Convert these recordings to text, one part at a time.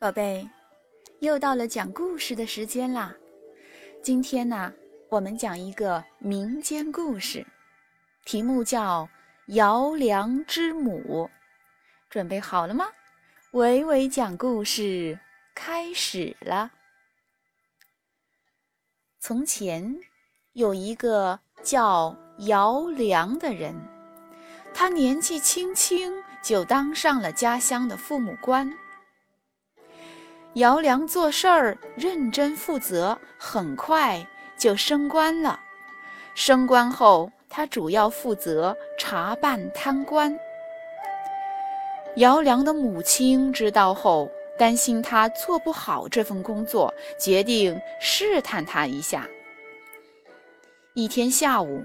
宝贝，又到了讲故事的时间啦！今天呢，我们讲一个民间故事，题目叫《姚良之母》。准备好了吗？伟伟讲故事开始了。从前有一个叫姚良的人，他年纪轻轻就当上了家乡的父母官。姚良做事儿认真负责，很快就升官了。升官后，他主要负责查办贪官。姚良的母亲知道后，担心他做不好这份工作，决定试探他一下。一天下午，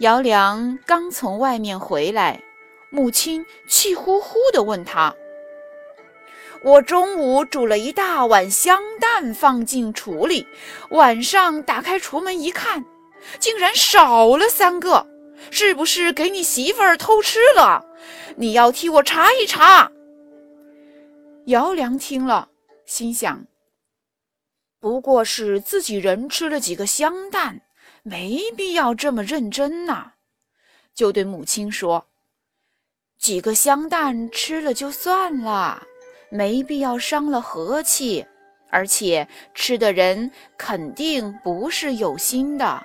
姚良刚从外面回来，母亲气呼呼地问他。我中午煮了一大碗香蛋放进橱里，晚上打开橱门一看，竟然少了三个，是不是给你媳妇儿偷吃了？你要替我查一查。姚良听了，心想：不过是自己人吃了几个香蛋，没必要这么认真呐。就对母亲说：“几个香蛋吃了就算了。”没必要伤了和气，而且吃的人肯定不是有心的。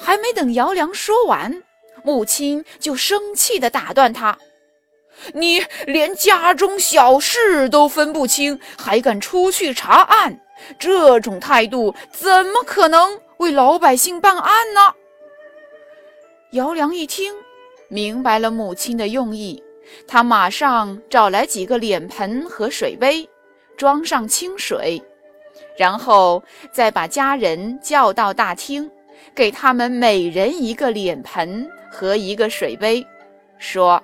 还没等姚良说完，母亲就生气地打断他：“你连家中小事都分不清，还敢出去查案？这种态度怎么可能为老百姓办案呢？”姚良一听，明白了母亲的用意。他马上找来几个脸盆和水杯，装上清水，然后再把家人叫到大厅，给他们每人一个脸盆和一个水杯，说：“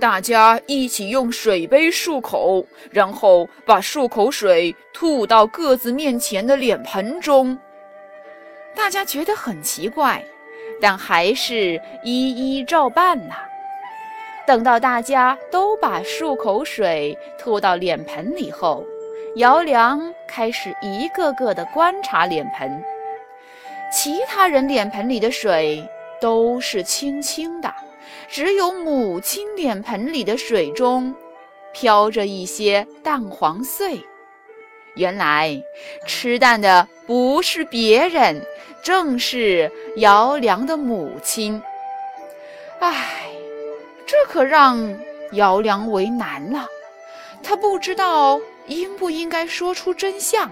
大家一起用水杯漱口，然后把漱口水吐到各自面前的脸盆中。”大家觉得很奇怪，但还是一一照办呐。等到大家都把漱口水吐到脸盆里后，姚良开始一个个的观察脸盆。其他人脸盆里的水都是清清的，只有母亲脸盆里的水中飘着一些蛋黄碎。原来吃蛋的不是别人，正是姚良的母亲。唉。这可让姚良为难了，他不知道应不应该说出真相。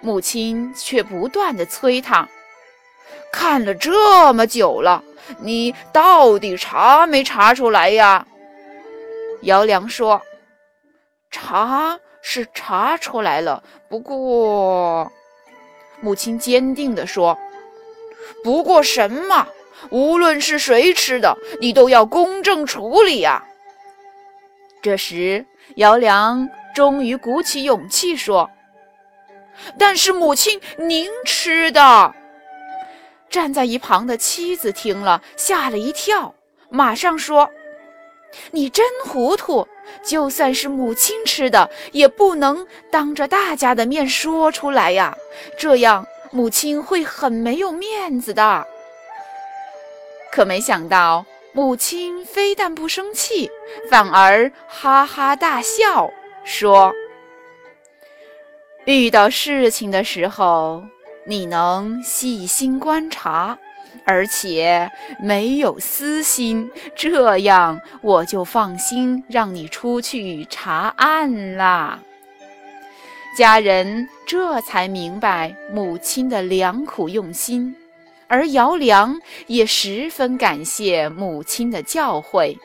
母亲却不断的催他：“看了这么久了，你到底查没查出来呀？”姚良说：“查是查出来了，不过……”母亲坚定地说：“不过什么？”无论是谁吃的，你都要公正处理呀。这时，姚良终于鼓起勇气说：“但是母亲，您吃的。”站在一旁的妻子听了，吓了一跳，马上说：“你真糊涂！就算是母亲吃的，也不能当着大家的面说出来呀，这样母亲会很没有面子的。”可没想到，母亲非但不生气，反而哈哈大笑，说：“遇到事情的时候，你能细心观察，而且没有私心，这样我就放心让你出去查案啦。”家人这才明白母亲的良苦用心。而姚良也十分感谢母亲的教诲。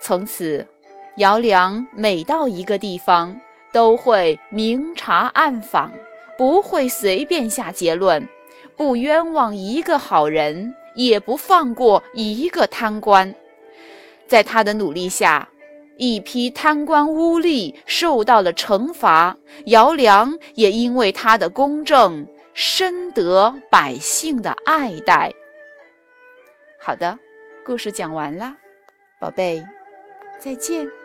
从此，姚良每到一个地方，都会明察暗访，不会随便下结论，不冤枉一个好人，也不放过一个贪官。在他的努力下，一批贪官污吏受到了惩罚，姚良也因为他的公正。深得百姓的爱戴。好的，故事讲完了，宝贝，再见。